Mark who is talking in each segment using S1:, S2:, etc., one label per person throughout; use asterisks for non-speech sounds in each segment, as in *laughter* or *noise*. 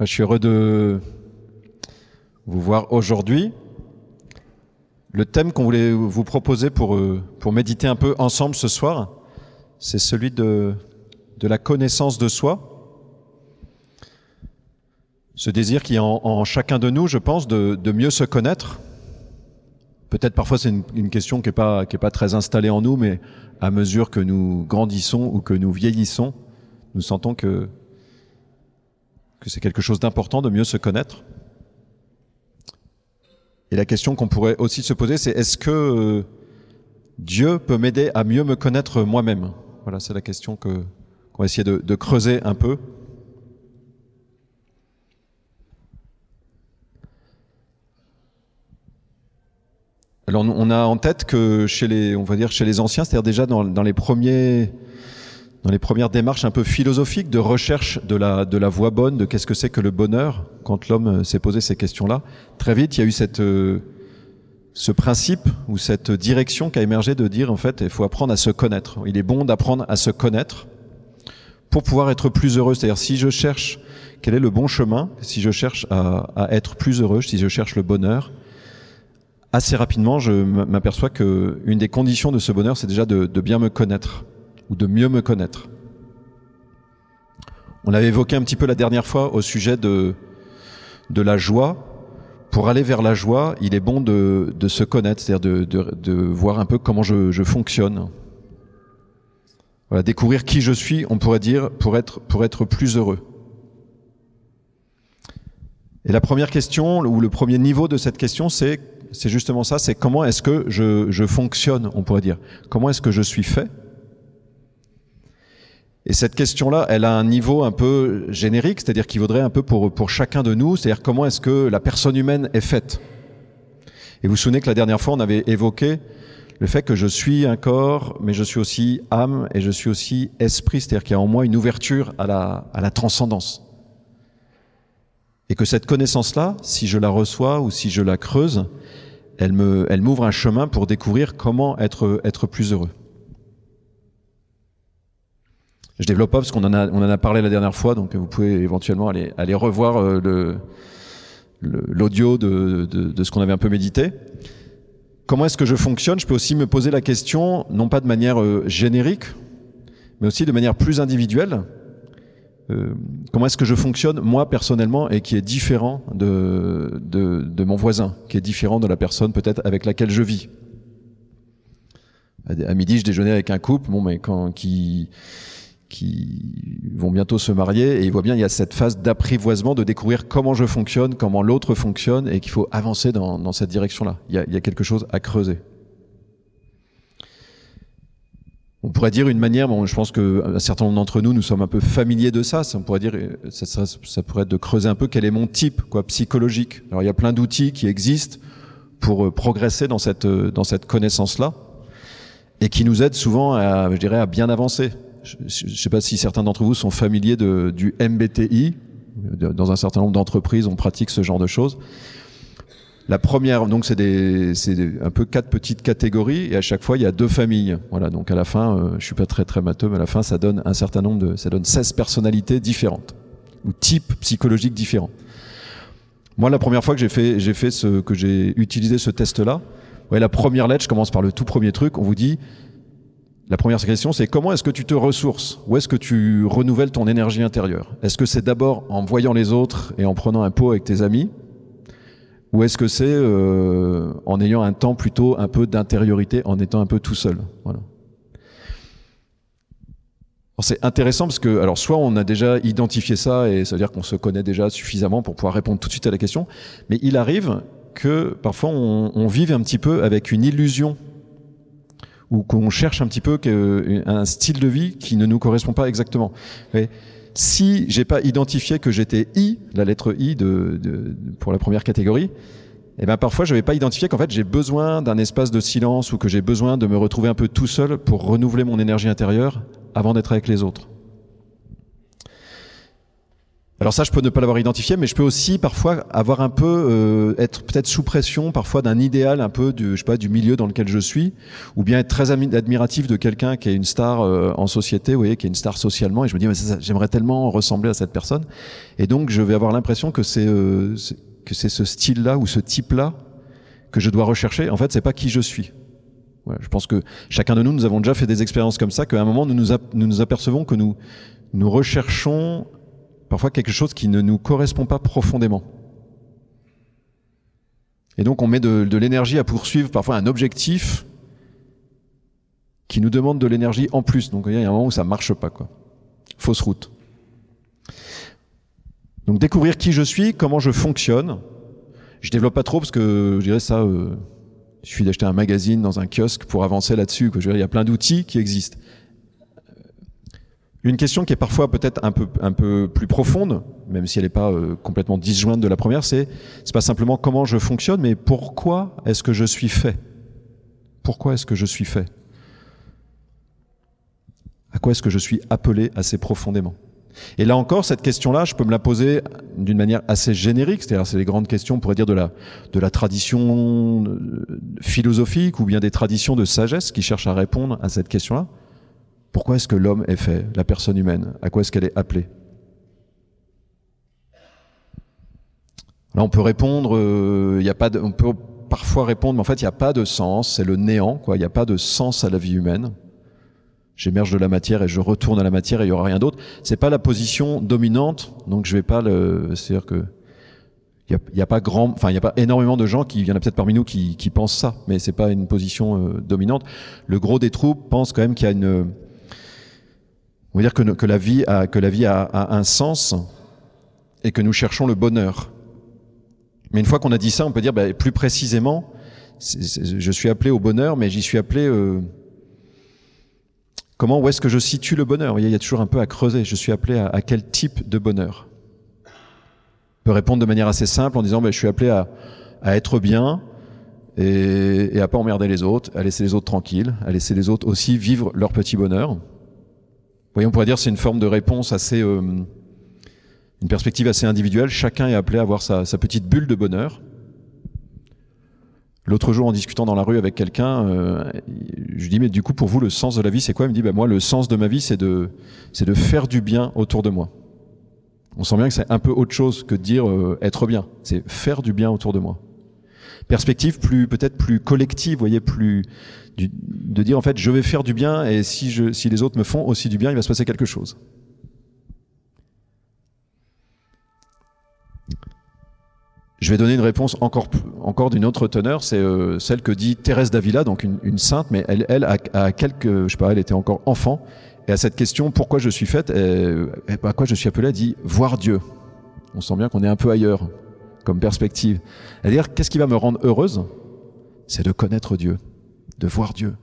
S1: Je suis heureux de vous voir aujourd'hui. Le thème qu'on voulait vous proposer pour, euh, pour méditer un peu ensemble ce soir, c'est celui de, de la connaissance de soi. Ce désir qui est en, en chacun de nous, je pense, de, de mieux se connaître. Peut-être parfois c'est une, question qui n'est pas, pas très installée en nous, mais à mesure que nous grandissons ou que nous vieillissons, nous sentons que c'est quelque chose d'important de mieux se connaître. Et la question qu'on pourrait aussi se poser, c'est est-ce que euh, Dieu peut m'aider à mieux me connaître moi-même? Voilà, c'est la question que qu'on va essayer de, creuser un peu. Alors on a en tête que chez les, on va dire chez les anciens, c'est-à-dire déjà dans les premiers dans les premières démarches un peu philosophiques de recherche de la, de la voie bonne, de qu'est-ce que c'est que le bonheur, quand l'homme euh, s'est posé ces questions-là, très vite, il y a eu cette, euh, ce principe ou cette direction qui a émergé de dire, en fait, il faut apprendre à se connaître. Il est bon d'apprendre à se connaître pour pouvoir être plus heureux. C'est-à-dire, si je cherche quel est le bon chemin, si je cherche à, à être plus heureux, si je cherche le bonheur, assez rapidement, je m'aperçois que une des conditions de ce bonheur, c'est déjà de, de bien me connaître ou de mieux me connaître. On l'avait évoqué un petit peu la dernière fois au sujet de, de la joie. Pour aller vers la joie, il est bon de, de se connaître, c'est-à-dire de, de, de, voir un peu comment je, je fonctionne. Voilà, découvrir qui je suis, on pourrait dire, pour être, pour être plus heureux. Et la première question, ou le premier niveau de cette question, c'est, c'est justement ça, c'est comment est-ce que je, je fonctionne, on pourrait dire. Comment est-ce que je suis fait? Et cette question-là, elle a un niveau un peu générique, c'est-à-dire qu'il vaudrait un peu pour, pour chacun de nous, c'est-à-dire comment est-ce que la personne humaine est faite. Et vous vous souvenez que la dernière fois, on avait évoqué le fait que je suis un corps, mais je suis aussi âme et je suis aussi esprit, c'est-à-dire qu'il y a en moi une ouverture à la, à la transcendance. Et que cette connaissance-là, si je la reçois ou si je la creuse, elle me, elle m'ouvre un chemin pour découvrir comment être, être plus heureux. Je développe parce qu'on en a, on en a parlé la dernière fois, donc vous pouvez éventuellement aller, revoir euh, l'audio de, ce qu'on avait un peu médité. Comment est-ce que je fonctionne? Je peux aussi me poser la question, non pas de manière euh, générique, mais aussi de manière plus individuelle. Euh, comment est-ce que je fonctionne moi personnellement et qui est différent de, de, de mon voisin, qui est différent de la personne peut-être avec laquelle je vis? À midi, je déjeunais avec un couple, bon, mais quand qui qui vont bientôt se marier et il voit bien il y a cette phase d'apprivoisement de découvrir comment je fonctionne, comment l'autre fonctionne et qu'il faut avancer dans, dans cette direction-là. Il, il, y a quelque chose à creuser. On pourrait dire une manière, bon, je pense que un certain nombre d'entre nous, nous sommes un peu familiers de ça. On pourrait dire, ça, ça, ça, pourrait être de creuser un peu quel est mon type, quoi, psychologique. Alors il y a plein d'outils qui existent pour progresser dans cette dans cette connaissance-là et qui nous aident souvent, à, je dirais, à bien avancer je ne sais pas si certains d'entre vous sont familiers du MBTI. Dans un certain nombre d'entreprises, on pratique ce genre de choses. La première, donc, c'est un peu quatre petites catégories et à chaque fois il y a deux familles. Voilà, donc à la fin, euh, je suis pas très très matheux, mais à la fin ça donne un certain nombre de, ça donne 16 personnalités différentes ou types psychologiques différents. Moi, la première fois que j'ai fait, j'ai fait ce, que j'ai utilisé ce test-là, ouais, la première lettre, je commence par le tout premier truc, on vous dit la première question, c'est comment est-ce que tu te ressources? Où est-ce que tu renouvelles ton énergie intérieure? Est-ce que c'est d'abord en voyant les autres et en prenant un pot avec tes amis? Ou est-ce que c'est euh, en ayant un temps plutôt un peu d'intériorité, en étant un peu tout seul? C'est intéressant parce que, alors, soit on a déjà identifié ça et ça veut dire qu'on se connaît déjà suffisamment pour pouvoir répondre tout de suite à la question, mais il arrive que parfois on, on vive un petit peu avec une illusion ou qu'on cherche un petit peu un style de vie qui ne nous correspond pas exactement. Mais si j'ai pas identifié que j'étais I, la lettre I de, de, pour la première catégorie, eh ben parfois je vais pas identifier qu'en fait j'ai besoin d'un espace de silence ou que j'ai besoin de me retrouver un peu tout seul pour renouveler mon énergie intérieure avant d'être avec les autres. Alors ça, je peux ne pas l'avoir identifié, mais je peux aussi parfois avoir un peu euh, être peut-être sous pression, parfois d'un idéal un peu du, je sais pas, du milieu dans lequel je suis, ou bien être très admiratif de quelqu'un qui est une star euh, en société, vous voyez, qui est une star socialement, et je me dis, j'aimerais tellement ressembler à cette personne, et donc je vais avoir l'impression que c'est euh, que c'est ce style-là ou ce type-là que je dois rechercher. En fait, c'est pas qui je suis. Voilà, je pense que chacun de nous, nous avons déjà fait des expériences comme ça, qu'à un moment, nous nous, nous nous apercevons que nous nous recherchons parfois quelque chose qui ne nous correspond pas profondément. Et donc on met de, l'énergie à poursuivre parfois un objectif qui nous demande de l'énergie en plus. Donc il y a un moment où ça marche pas, quoi. Fausse route. Donc découvrir qui je suis, comment je fonctionne. Je développe pas trop parce que je dirais ça, euh, il suffit d'acheter un magazine dans un kiosque pour avancer là-dessus. il y a plein d'outils qui existent. Une question qui est parfois peut-être un peu, plus profonde, même si elle n'est pas euh, complètement disjointe de la première, c'est c'est pas simplement comment je fonctionne, mais pourquoi est-ce que je suis fait? Pourquoi est-ce que je suis fait? À quoi est-ce que je suis appelé assez profondément? Et là encore, cette question-là, je peux me la poser d'une manière assez générique, c'est-à-dire c'est les grandes questions, on pourrait dire de la de la tradition euh, philosophique ou bien des traditions de sagesse qui cherchent à répondre à cette question-là. Pourquoi est-ce que l'homme est fait, la personne humaine? À quoi est-ce qu'elle est appelée? Là, on peut répondre, euh, il a pas on peut parfois répondre, mais en fait, il n'y a pas de sens, c'est le néant, quoi. Il n'y a pas de sens à la vie humaine. J'émerge de la matière et je retourne à la matière et il y aura rien d'autre. C'est pas la position dominante, donc je vais pas le, c'est-à-dire que il n'y a, pas grand, enfin il a pas énormément de gens qui, il y en a peut-être parmi nous qui, qui pensent ça, mais c'est pas une position euh, dominante. Le gros des troupes pense quand même qu'il y a une on veut dire que, la vie, a, un sens et que nous cherchons le bonheur. Mais une fois qu'on a dit ça, on peut dire bah, plus précisément, je suis appelé au bonheur, mais j'y suis appelé... Euh, comment, où est-ce que je situe le bonheur? Il y a toujours un peu à creuser. Je suis appelé à, quel type de bonheur? On peut répondre de manière assez simple en disant bah, je suis appelé à, à être bien, et, et, à pas emmerder les autres, à laisser les autres tranquilles, à laisser les autres aussi vivre leur petit bonheur on pourrait dire c'est une forme de réponse assez, euh, une perspective assez individuelle. Chacun est appelé à avoir sa, petite bulle de bonheur. L'autre jour, en discutant dans la rue avec quelqu'un, euh, je lui dis mais du coup pour vous le sens de la vie c'est quoi? Il me dit bah moi le sens de ma vie c'est de c'est de faire du bien autour de moi. On sent bien que c'est un peu autre chose que de dire euh, être bien. C'est faire du bien autour de moi. Perspective plus peut-être plus collective, voyez plus de dire en fait je vais faire du bien et si, je, si les autres me font aussi du bien, il va se passer quelque chose. Je vais donner une réponse encore, encore d'une autre teneur, c'est euh, celle que dit Thérèse d'Avila, donc une, sainte, mais elle, elle a, quelques, je sais pas, elle était encore enfant, et à cette question pourquoi je suis faite, et, à quoi je suis appelée, elle dit voir Dieu. On sent bien qu'on est un peu ailleurs comme perspective. Dit qu'est-ce qui va me rendre heureuse? C'est de connaître Dieu de voir Dieu.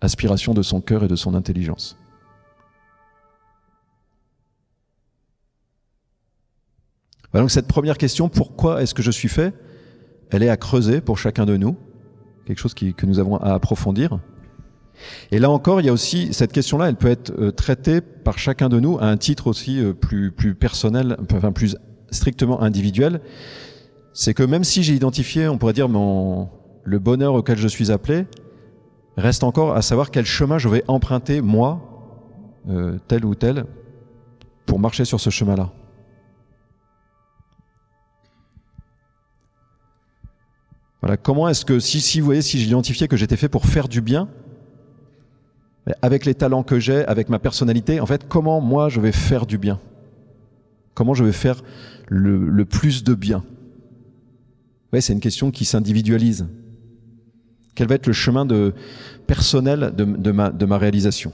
S1: Aspiration de son cœur et de son intelligence. donc cette première question, pourquoi est-ce que je suis fait? Elle est à creuser pour chacun de nous, quelque chose que nous avons à approfondir. Et là encore, il y a aussi cette question-là, elle peut être euh, traitée par chacun de nous à un titre aussi euh, plus, plus personnel, enfin plus strictement individuel. C'est que même si j'ai identifié, on pourrait dire, mon, le bonheur auquel je suis appelé, reste encore à savoir quel chemin je vais emprunter, moi, euh, tel ou tel, pour marcher sur ce chemin-là. Voilà, comment est-ce que, si, si vous voyez, si j'identifiais que j'étais fait pour faire du bien, avec les talents que j'ai, avec ma personnalité, en fait, comment moi je vais faire du bien? Comment je vais faire le, plus de bien ouais, C'est une question qui s'individualise. Quel va être le chemin personnel de, ma, réalisation?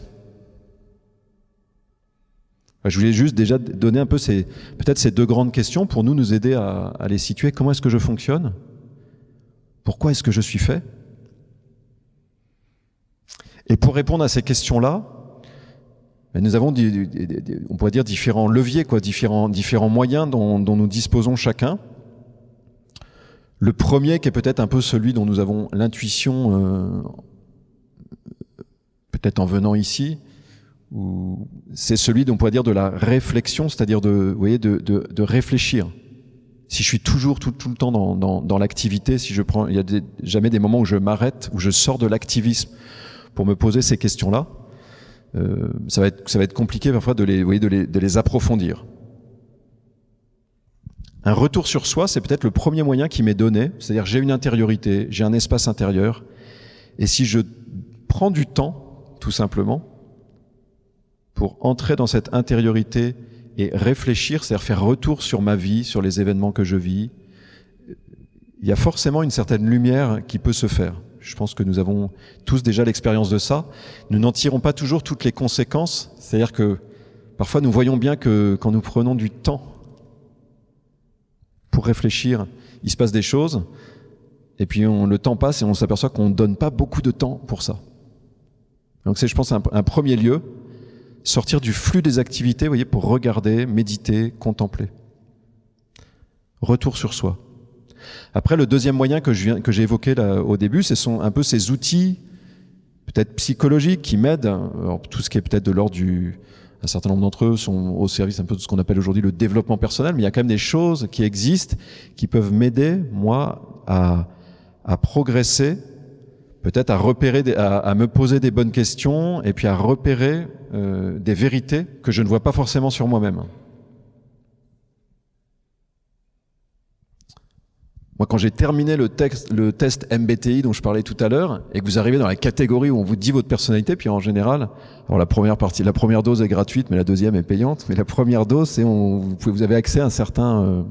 S1: Je voulais juste déjà donner un peu ces, peut-être ces deux grandes questions pour nous nous aider à, les situer. Comment est-ce que je fonctionne? Pourquoi est-ce que je suis fait? Et pour répondre à ces questions-là, nous avons, on pourrait dire, différents leviers, quoi, différents, différents moyens dont, nous disposons chacun. Le premier qui est peut-être un peu celui dont nous avons l'intuition, euh, peut-être en venant ici, c'est celui dont on pourrait dire de la réflexion, c'est-à-dire de, voyez, de, réfléchir. Si je suis toujours tout, le temps dans, l'activité, si je prends, il y a jamais des moments où je m'arrête, où je sors de l'activisme pour me poser ces questions-là, euh, ça va être ça va être compliqué parfois de les, voyez, de les, de les approfondir. Un retour sur soi, c'est peut-être le premier moyen qui m'est donné, c'est-à-dire j'ai une intériorité, j'ai un espace intérieur, et si je prends du temps, tout simplement, pour entrer dans cette intériorité et réfléchir, c'est-à-dire faire retour sur ma vie, sur les événements que je vis, il y a forcément une certaine lumière qui peut se faire. Je pense que nous avons tous déjà l'expérience de ça. Nous n'en tirons pas toujours toutes les conséquences, c'est-à-dire que parfois nous voyons bien que quand nous prenons du temps pour réfléchir, il se passe des choses, et puis le temps passe et on s'aperçoit qu'on ne donne pas beaucoup de temps pour ça. Donc c'est, je pense, un, premier lieu, sortir du flux des activités, voyez, pour regarder, méditer, contempler. Retour sur soi. Après, le deuxième moyen que j'ai évoqué au début, ce sont un peu ces outils, peut-être psychologiques, qui m'aident. Tout ce qui est peut-être de l'ordre du, un certain nombre d'entre eux sont au service un peu de ce qu'on appelle aujourd'hui le développement personnel, mais il y a quand même des choses qui existent qui peuvent m'aider, moi, à, à progresser peut-être à repérer, à, me poser des bonnes questions et puis à repérer euh, des vérités que je ne vois pas forcément sur moi-même. Moi, quand j'ai terminé le, texte, le test MBTI dont je parlais tout à l'heure, et que vous arrivez dans la catégorie où on vous dit votre personnalité, puis en général, alors la première partie, la première dose est gratuite, mais la deuxième est payante. Mais la première dose, c'est on, vous, vous avez accès à un certain. Euh,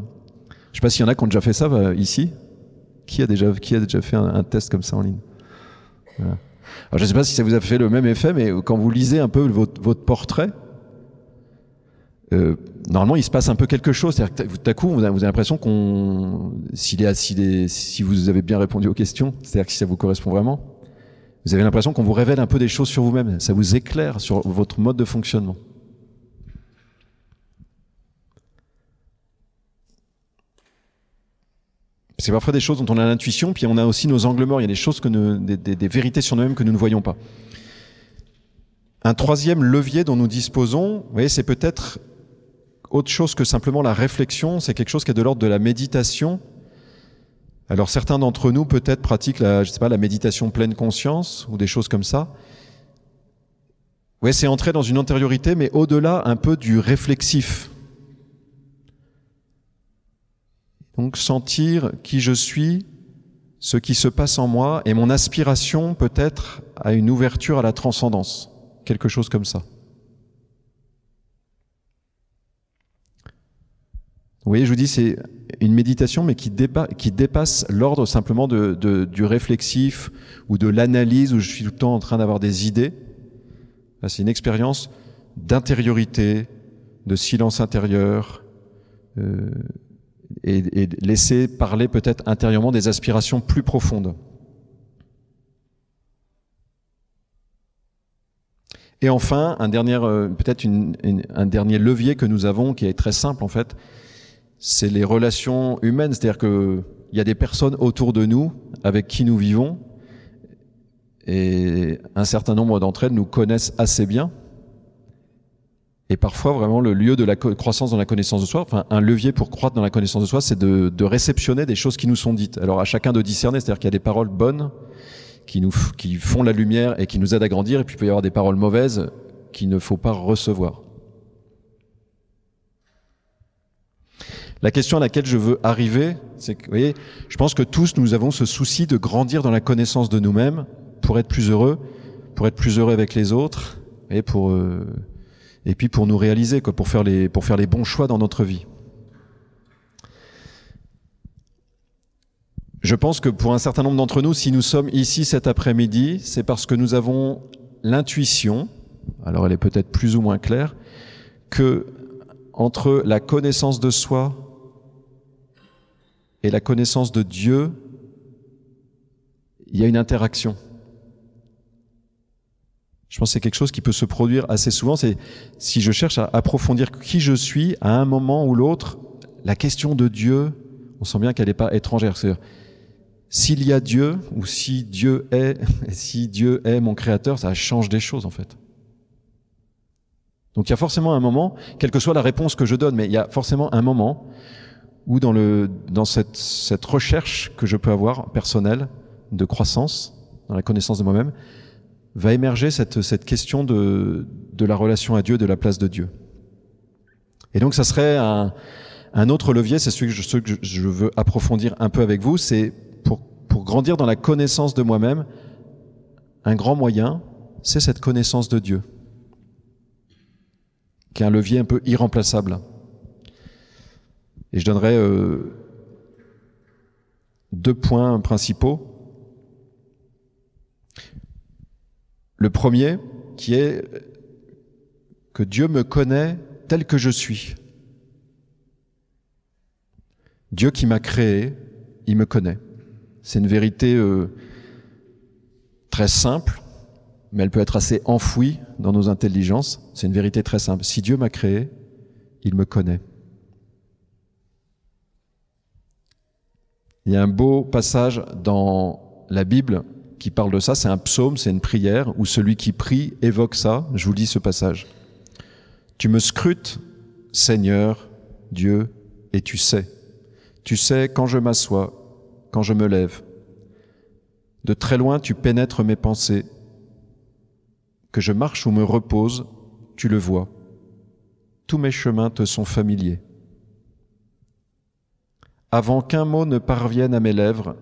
S1: je sais pas s'il y en a qui ont déjà fait ça euh, ici. Qui a déjà, qui a déjà fait un, test comme ça en ligne? Alors, je ne sais pas si ça vous a fait le même effet, mais quand vous lisez un peu votre, votre portrait, euh, normalement, il se passe un peu quelque chose. C'est-à-dire que tout à coup, vous avez, l'impression qu'on, s'il est, s'il si vous avez bien répondu aux questions, c'est-à-dire que si ça vous correspond vraiment, vous avez l'impression qu'on vous révèle un peu des choses sur vous-même. Ça vous éclaire sur votre mode de fonctionnement. C'est parfois des choses dont on a l'intuition, puis on a aussi nos angles morts. Il y a des choses que nous, des, des, des, vérités sur nous-mêmes que nous ne voyons pas. Un troisième levier dont nous disposons, vous voyez, c'est peut-être autre chose que simplement la réflexion. C'est quelque chose qui est de l'ordre de la méditation. Alors certains d'entre nous peut-être pratiquent la, je sais pas, la méditation pleine conscience ou des choses comme ça. Ouais, c'est entrer dans une antériorité, mais au-delà un peu du réflexif. Donc sentir qui je suis, ce qui se passe en moi et mon aspiration peut-être à une ouverture à la transcendance, quelque chose comme ça. Vous voyez, je vous dis, c'est une méditation, mais qui, dépasse l'ordre simplement du réflexif ou de l'analyse où je suis tout le temps en train d'avoir des idées. C'est une expérience d'intériorité, de silence intérieur, euh, et, et laisser parler peut-être intérieurement des aspirations plus profondes. Et enfin, un dernier, euh, peut-être un dernier levier que nous avons, qui est très simple en fait, c'est les relations humaines. C'est-à-dire qu'il y a des personnes autour de nous avec qui nous vivons, et un certain nombre d'entre elles nous connaissent assez bien, et parfois, vraiment, le lieu de la croissance dans la connaissance de soi, enfin, un levier pour croître dans la connaissance de soi, c'est de, de, réceptionner des choses qui nous sont dites. Alors, à chacun de discerner, c'est-à-dire qu'il y a des paroles bonnes qui nous, qui font la lumière et qui nous aident à grandir, et puis il peut y avoir des paroles mauvaises qu'il ne faut pas recevoir. La question à laquelle je veux arriver, c'est que, vous voyez, je pense que tous nous avons ce souci de grandir dans la connaissance de nous-mêmes pour être plus heureux, pour être plus heureux avec les autres, et pour, euh, et puis pour nous réaliser, quoi, pour faire les, pour faire les bons choix dans notre vie. Je pense que pour un certain nombre d'entre nous, si nous sommes ici cet après-midi, c'est parce que nous avons l'intuition, alors elle est peut-être plus ou moins claire, que entre la connaissance de soi et la connaissance de Dieu, il y a une interaction. Je pense que c'est quelque chose qui peut se produire assez souvent. C'est si je cherche à approfondir qui je suis, à un moment ou l'autre, la question de Dieu, on sent bien qu'elle n'est pas étrangère. S'il y a Dieu ou si Dieu est, *laughs* si Dieu est mon créateur, ça change des choses en fait. Donc il y a forcément un moment, quelle que soit la réponse que je donne, mais il y a forcément un moment où dans, le, dans cette, cette recherche que je peux avoir personnelle de croissance, dans la connaissance de moi-même, va émerger cette, cette question de, de la relation à Dieu, de la place de Dieu. Et donc ça serait un, un autre levier, c'est celui que, je, que je veux approfondir un peu avec vous, c'est pour, pour grandir dans la connaissance de moi-même, un grand moyen, c'est cette connaissance de Dieu, qui est un levier un peu irremplaçable. Et je donnerai euh, deux points principaux. Le premier, qui est que Dieu me connaît tel que je suis. Dieu qui m'a créé, il me connaît. C'est une vérité euh, très simple, mais elle peut être assez enfouie dans nos intelligences. C'est une vérité très simple. Si Dieu m'a créé, il me connaît. Il y a un beau passage dans la Bible qui parle de ça. C'est un psaume, c'est une prière où celui qui prie évoque ça. Je vous lis ce passage. Tu me scrutes, Seigneur, Dieu, et tu sais. Tu sais quand je m'assois, quand je me lève. De très loin, tu pénètres mes pensées. Que je marche ou me repose, tu le vois. Tous mes chemins te sont familiers. Avant qu'un mot ne parvienne à mes lèvres,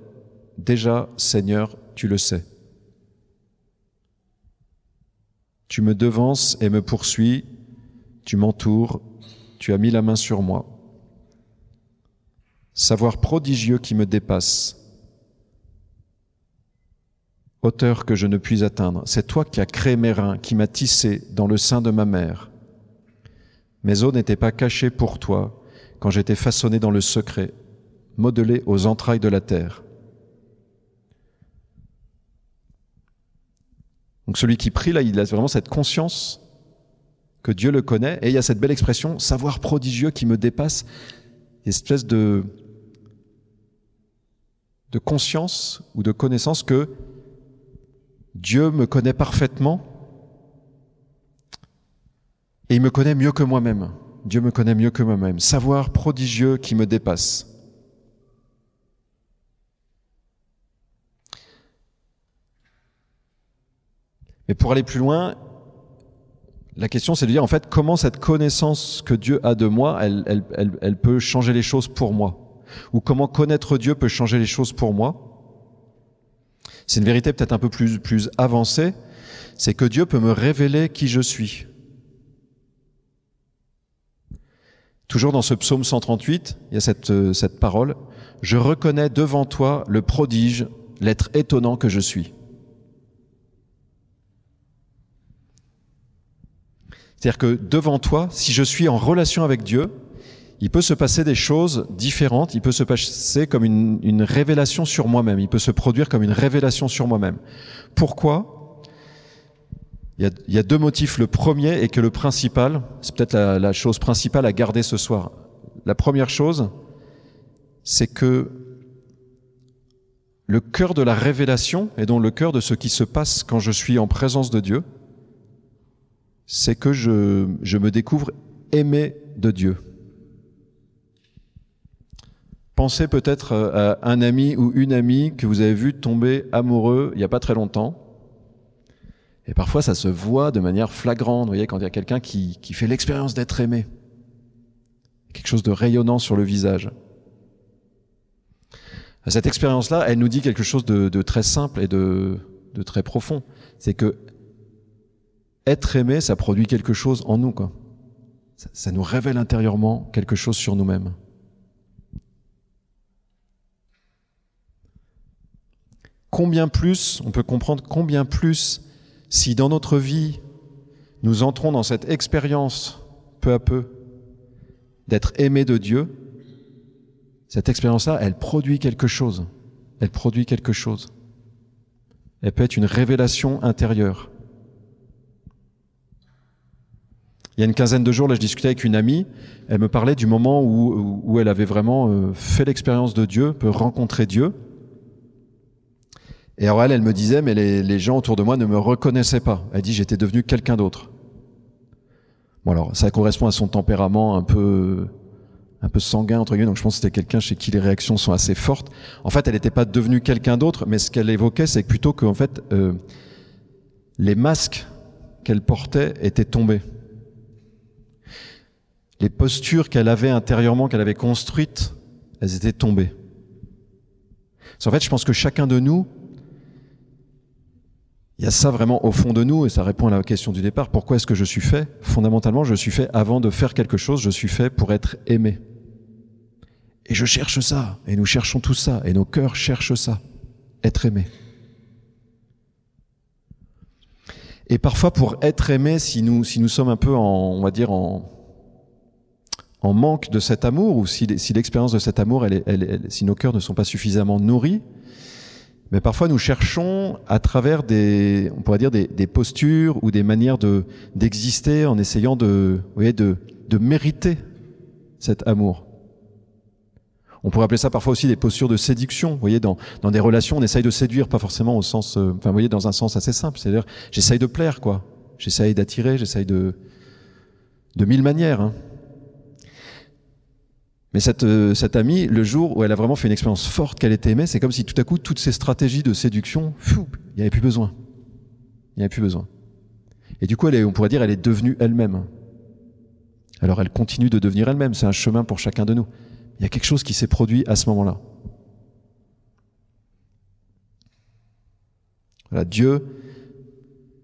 S1: déjà, Seigneur, tu le sais. Tu me devances et me poursuis, tu m'entoures, tu as mis la main sur moi. Savoir prodigieux qui me dépasse, hauteur que je ne puis atteindre, c'est toi qui as créé mes reins, qui m'as tissé dans le sein de ma mère. Mes os n'étaient pas cachés pour toi quand j'étais façonné dans le secret modelé aux entrailles de la terre. Donc celui qui prie, là, il a vraiment cette conscience que Dieu le connaît, et il y a cette belle expression, savoir prodigieux qui me dépasse, une espèce de, de conscience ou de connaissance que Dieu me connaît parfaitement, et il me connaît mieux que moi-même. Dieu me connaît mieux que moi-même. Savoir prodigieux qui me dépasse. Mais pour aller plus loin, la question c'est de dire en fait comment cette connaissance que Dieu a de moi, elle, peut changer les choses pour moi? Ou comment connaître Dieu peut changer les choses pour moi? C'est une vérité peut-être un peu plus, avancée, c'est que Dieu peut me révéler qui je suis. Toujours dans ce psaume 138, il y a cette parole, Je reconnais devant toi le prodige, l'être étonnant que je suis. C'est-à-dire que devant toi, si je suis en relation avec Dieu, il peut se passer des choses différentes, il peut se passer comme une, révélation sur moi-même, il peut se produire comme une révélation sur moi-même. Pourquoi? Il y, a, il y, a, deux motifs. Le premier est que le principal, c'est peut-être la, la chose principale à garder ce soir. La première chose, c'est que le cœur de la révélation, et donc le cœur de ce qui se passe quand je suis en présence de Dieu, c'est que je, je me découvre aimé de Dieu. Pensez peut-être à un ami ou une amie que vous avez vu tomber amoureux il n'y a pas très longtemps. Et parfois, ça se voit de manière flagrante, vous voyez, quand il y a quelqu'un qui, qui fait l'expérience d'être aimé. Quelque chose de rayonnant sur le visage. Cette expérience-là, elle nous dit quelque chose de, de très simple et de, de très profond. C'est que être aimé, ça produit quelque chose en nous, quoi. Ça, ça nous révèle intérieurement quelque chose sur nous-mêmes. Combien plus, on peut comprendre combien plus, si dans notre vie, nous entrons dans cette expérience, peu à peu, d'être aimé de Dieu, cette expérience-là, elle produit quelque chose. Elle produit quelque chose. Elle peut être une révélation intérieure. Il y a une quinzaine de jours, là, je discutais avec une amie. Elle me parlait du moment où, où elle avait vraiment euh, fait l'expérience de Dieu, peut rencontrer Dieu. Et alors elle, elle me disait, mais les, les, gens autour de moi ne me reconnaissaient pas. Elle dit, j'étais devenu quelqu'un d'autre. Bon alors, ça correspond à son tempérament un peu un peu sanguin entre guillemets. Donc je pense que c'était quelqu'un chez qui les réactions sont assez fortes. En fait, elle n'était pas devenue quelqu'un d'autre, mais ce qu'elle évoquait, c'est plutôt qu'en fait euh, les masques qu'elle portait étaient tombés. Les postures qu'elle avait intérieurement, qu'elle avait construites, elles étaient tombées. En fait, je pense que chacun de nous, il y a ça vraiment au fond de nous, et ça répond à la question du départ. Pourquoi est-ce que je suis fait? Fondamentalement, je suis fait avant de faire quelque chose, je suis fait pour être aimé. Et je cherche ça, et nous cherchons tout ça, et nos cœurs cherchent ça, être aimé. Et parfois, pour être aimé, si nous, si nous sommes un peu en, on va dire, en, en manque de cet amour, ou si, l'expérience de cet amour, si nos cœurs ne sont pas suffisamment nourris, mais parfois nous cherchons à travers des, on pourrait dire des, des postures ou des manières de d'exister en essayant de, vous voyez, de, de mériter cet amour. On pourrait appeler ça parfois aussi des postures de séduction. Vous voyez, dans, dans des relations, on essaye de séduire, pas forcément au sens, euh, enfin, vous voyez, dans un sens assez simple. C'est-à-dire, j'essaye de plaire, quoi. J'essaye d'attirer, j'essaye de, de mille manières. Hein. Mais cette, euh, cette amie, le jour où elle a vraiment fait une expérience forte qu'elle était aimée, c'est comme si tout à coup, toutes ces stratégies de séduction, il n'y avait plus besoin. Il n'y avait plus besoin. Et du coup, on pourrait dire, elle est devenue elle-même. Alors elle continue de devenir elle-même. C'est un chemin pour chacun de nous. Il y a quelque chose qui s'est produit à ce moment-là. Dieu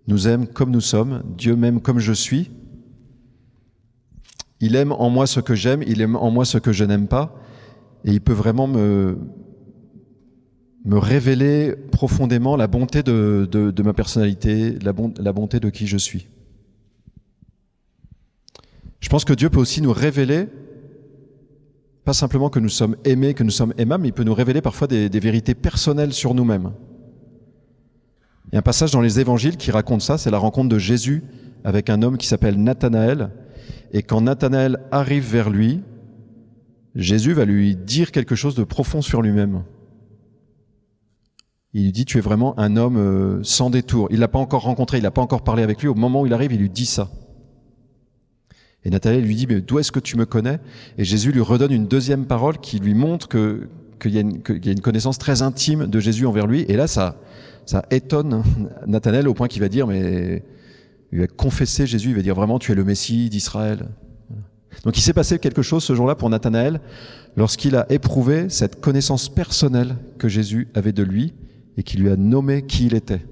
S1: nous aime comme nous sommes, Dieu m'aime comme je suis. Il aime en moi ce que j'aime, il aime en moi ce que je n'aime pas, et il peut vraiment me, révéler profondément la bonté de, ma personnalité, la, bon, la bonté de qui je suis. Je pense que Dieu peut aussi nous révéler pas simplement que nous sommes aimés, que nous sommes aimables, mais il peut nous révéler parfois des vérités personnelles sur nous-mêmes. Il y a un passage dans les évangiles qui raconte ça, c'est la rencontre de Jésus avec un homme qui s'appelle Nathanaël. Et quand Nathanaël arrive vers lui, Jésus va lui dire quelque chose de profond sur lui-même. Il lui dit, tu es vraiment un homme euh, sans détour. Il l'a pas encore rencontré, il n'a pas encore parlé avec lui. Au moment où il arrive, il lui dit ça. Et Nathanaël lui dit, mais d'où est-ce que tu me connais? Et Jésus lui redonne une deuxième parole qui lui montre que qu'il y, a une, y a une connaissance très intime de Jésus envers lui. Et là, ça, ça étonne Nathanaël au point qu'il va dire, mais il va confesser Jésus, il va dire vraiment, tu es le Messie d'Israël. Donc il s'est passé quelque chose ce jour-là pour Nathanaël lorsqu'il a éprouvé cette connaissance personnelle que Jésus avait de lui et qui lui a nommé qui il était.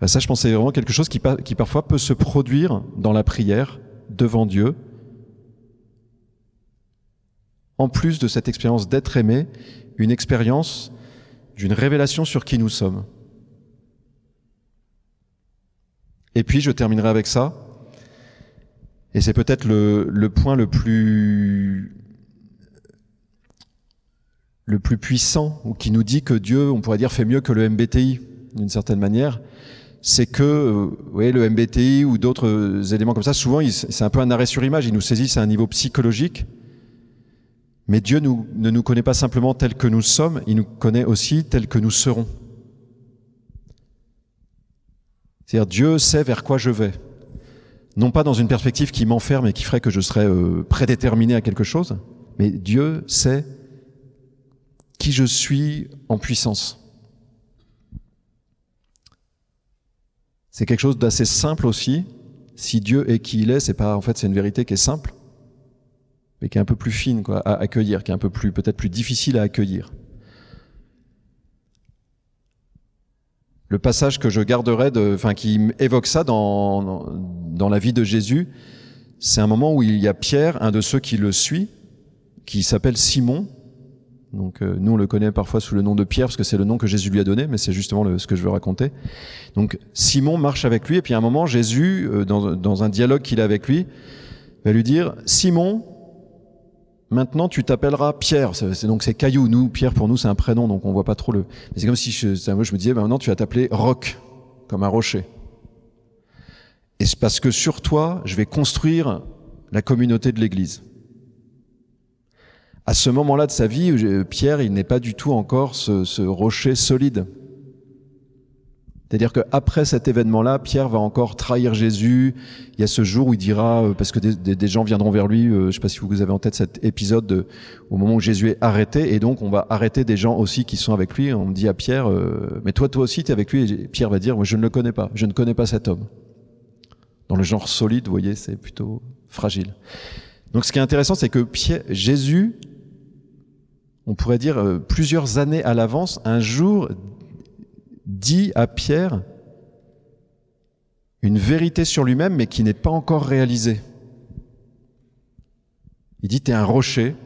S1: Ben, ça, je pense, c'est vraiment quelque chose qui, qui parfois peut se produire dans la prière devant Dieu. En plus de cette expérience d'être aimé, une expérience d'une révélation sur qui nous sommes. Et puis, je terminerai avec ça. Et c'est peut-être le, point le plus le plus puissant, ou qui nous dit que Dieu, on pourrait dire, fait mieux que le MBTI, d'une certaine manière c'est que euh, oui, le MBTI ou d'autres euh, éléments comme ça, souvent, c'est un peu un arrêt sur image. Il nous saisissent à un niveau psychologique. Mais Dieu ne nous connaît pas simplement tel que nous sommes, il nous connaît aussi tel que nous serons. C'est-à-dire Dieu sait vers quoi je vais. Non pas dans une perspective qui m'enferme et qui ferait que je serais euh, prédéterminé à quelque chose, mais Dieu sait qui je suis en puissance. C'est quelque chose d'assez simple aussi. Si Dieu est qui il est, c'est pas en fait c'est une vérité qui est simple, mais qui est un peu plus fine quoi à accueillir, qui est un peu plus peut-être plus difficile à accueillir. Le passage que je garderai, de, enfin qui évoque ça dans dans la vie de Jésus, c'est un moment où il y a Pierre, un de ceux qui le suit, qui s'appelle Simon, donc euh, nous on le connaît parfois sous le nom de Pierre parce que c'est le nom que Jésus lui a donné, mais c'est justement le, ce que je veux raconter. Donc Simon marche avec lui et puis à un moment Jésus, euh, dans, dans, un dialogue qu'il a avec lui, va lui dire Simon, maintenant tu t'appelleras Pierre. C'est donc c'est Caillou. Nous Pierre pour nous c'est un prénom donc on voit pas trop le. Mais c'est comme si je, je me disais bah, maintenant tu vas t'appeler Roc comme un rocher. Et c'est parce que sur toi je vais construire la communauté de l'Église à ce moment-là de sa vie, Pierre, il n'est pas du tout encore ce, rocher solide. C'est-à-dire qu'après cet événement-là, Pierre va encore trahir Jésus. Il y a ce jour où il dira, euh, parce que des, gens viendront vers lui, euh, je ne sais pas si vous avez en tête cet épisode au moment où Jésus est arrêté, et donc on va arrêter des gens aussi qui sont avec lui. On dit à Pierre, euh, mais toi, toi aussi, tu es avec lui. Et Pierre va dire, moi, je ne le connais pas, je ne connais pas cet homme. Dans le genre solide, vous voyez, c'est plutôt fragile. Donc ce qui est intéressant, c'est que Pierre, Jésus, on pourrait dire plusieurs années à l'avance, un jour dit à Pierre une vérité sur lui-même, mais qui n'est pas encore réalisée. Il dit, tu es un rocher.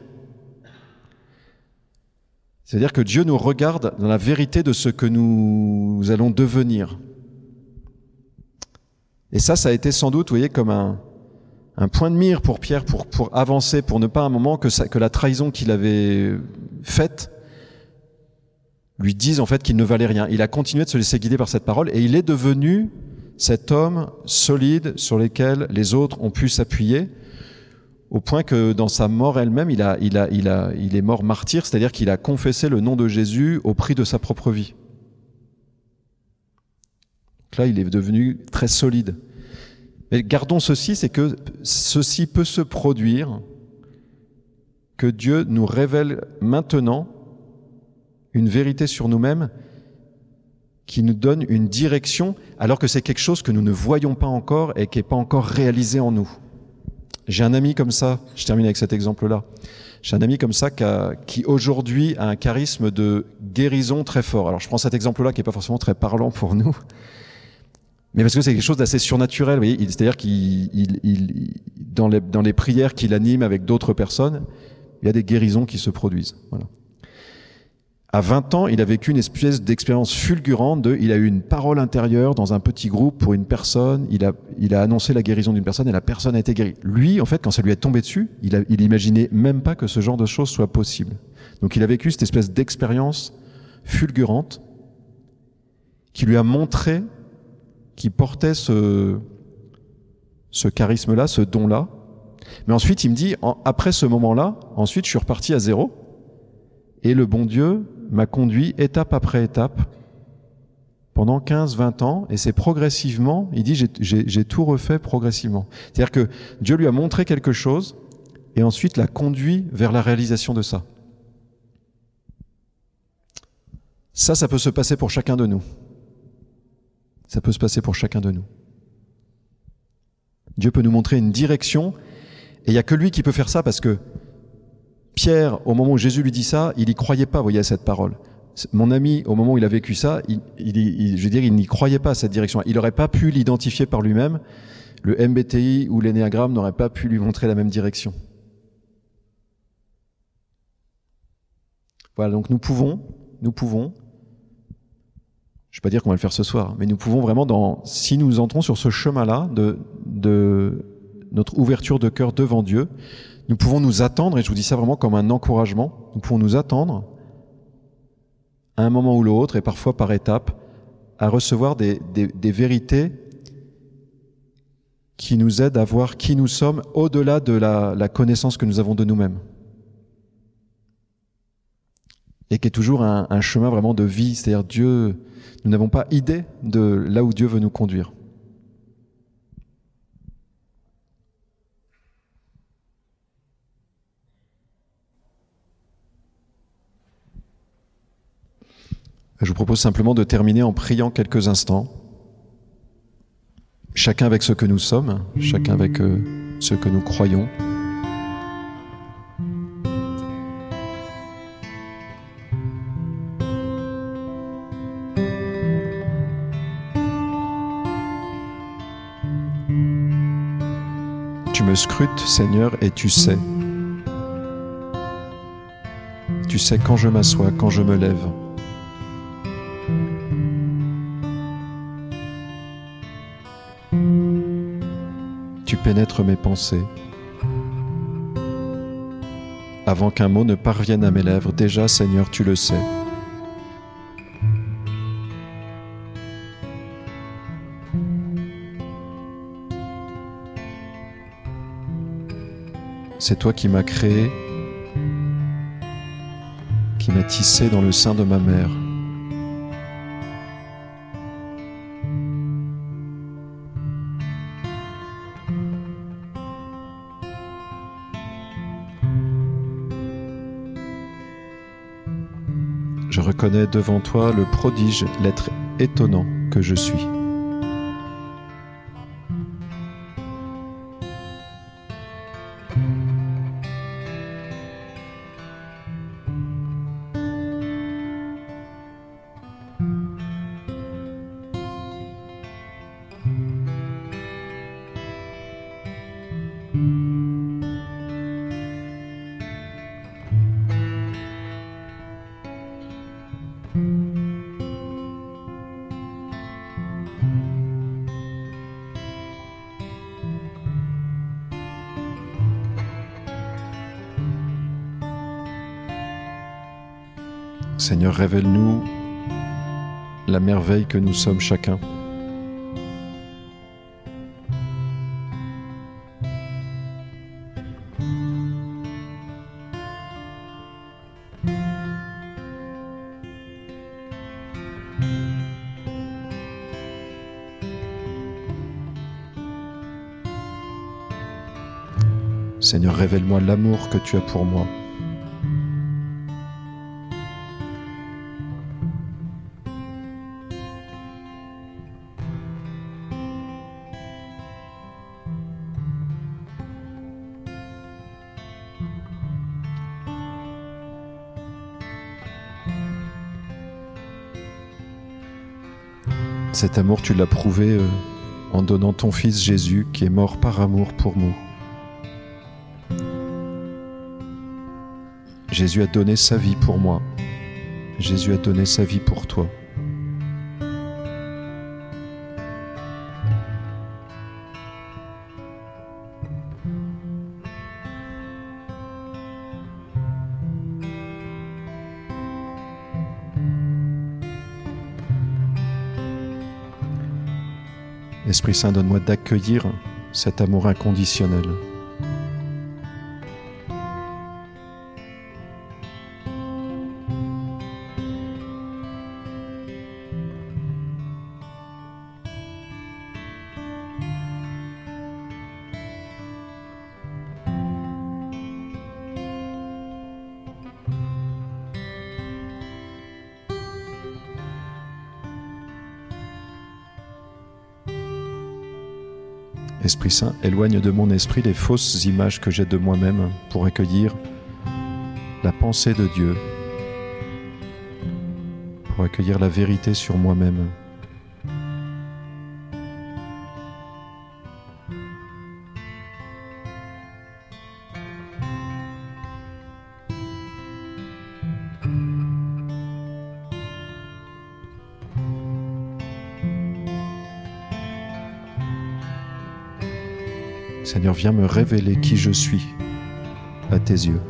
S1: C'est-à-dire que Dieu nous regarde dans la vérité de ce que nous allons devenir. Et ça, ça a été sans doute, vous voyez, comme un, point de mire pour Pierre, pour, avancer, pour ne pas un moment que la trahison qu'il avait faite lui disent en fait qu'il ne valait rien. Il a continué de se laisser guider par cette parole et il est devenu cet homme solide sur lequel les autres ont pu s'appuyer au point que dans sa mort elle-même, il, est mort martyr, c'est-à-dire qu'il a confessé le nom de Jésus au prix de sa propre vie. Là, il est devenu très solide. Mais gardons ceci, c'est que ceci peut se produire, que Dieu nous révèle maintenant une vérité sur nous-mêmes qui nous donne une direction alors que c'est quelque chose que nous ne voyons pas encore et qui n'est pas encore réalisé en nous. J'ai un ami comme ça, je termine avec cet exemple-là. J'ai un ami comme ça qui, qui aujourd'hui a un charisme de guérison très fort. Alors je prends cet exemple-là qui n'est pas forcément très parlant pour nous, mais parce que c'est quelque chose d'assez surnaturel. C'est-à-dire qu'il, dans, les, dans les prières qu'il anime avec d'autres personnes, il y a des guérisons qui se produisent. Voilà. À 20 ans, il a vécu une espèce d'expérience fulgurante de, il a eu une parole intérieure dans un petit groupe pour une personne, il a, il a annoncé la guérison d'une personne et la personne a été guérie. Lui, en fait, quand ça lui est tombé dessus, il, a, il imaginait même pas que ce genre de choses soit possible. Donc il a vécu cette espèce d'expérience fulgurante qui lui a montré qu'il portait ce, ce charisme-là, ce don-là. Mais ensuite, il me dit, après ce moment-là, ensuite, je suis reparti à zéro. Et le bon Dieu m'a conduit étape après étape pendant 15-20 ans, et c'est progressivement, il dit, j'ai tout refait progressivement. C'est-à-dire que Dieu lui a montré quelque chose, et ensuite l'a conduit vers la réalisation de ça. Ça, ça peut se passer pour chacun de nous. Ça peut se passer pour chacun de nous. Dieu peut nous montrer une direction, et il n'y a que lui qui peut faire ça, parce que Pierre, au moment où Jésus lui dit ça, il n'y croyait pas, vous voyez, à cette parole. Mon ami, au moment où il a vécu ça, je veux dire, il n'y croyait pas à cette direction. Il n'aurait pas pu l'identifier par lui-même. Le MBTI ou l'énéagramme n'aurait pas pu lui montrer la même direction. Voilà, donc nous pouvons, nous pouvons, je ne vais pas dire qu'on va le faire ce soir, mais nous pouvons vraiment, si nous entrons sur ce chemin-là de notre ouverture de cœur devant Dieu, nous pouvons nous attendre, et je vous dis ça vraiment comme un encouragement, nous pouvons nous attendre à un moment ou l'autre, et parfois par étapes, à recevoir des, vérités qui nous aident à voir qui nous sommes au-delà de la, connaissance que nous avons de nous-mêmes. Et qui est toujours un, un chemin vraiment de vie, c'est-à-dire Dieu, nous n'avons pas idée de là où Dieu veut nous conduire. Je vous propose simplement de terminer en priant quelques instants, chacun avec ce que nous sommes, chacun avec euh, ce que nous croyons. Tu me scrutes, Seigneur, et tu sais. Tu sais quand je m'assois, quand je me lève. Pénètre mes pensées. Avant qu'un mot ne parvienne à mes lèvres, déjà Seigneur, tu le sais. C'est toi qui m'as créé, qui m'as tissé dans le sein de ma mère. Reconnais devant toi le prodige, l'être étonnant que je suis. Seigneur, révèle-nous la merveille que nous sommes chacun. Seigneur, révèle-moi l'amour que tu as pour moi. Cet amour, tu l'as prouvé euh, en donnant ton Fils Jésus qui est mort par amour pour nous. Jésus a donné sa vie pour moi. Jésus a donné sa vie pour toi. Esprit Saint, donne-moi d'accueillir cet amour inconditionnel. Esprit Saint, éloigne de mon esprit les fausses images que j'ai de moi-même pour accueillir la pensée de Dieu, pour accueillir la vérité sur moi-même. Viens me révéler qui je suis à tes yeux.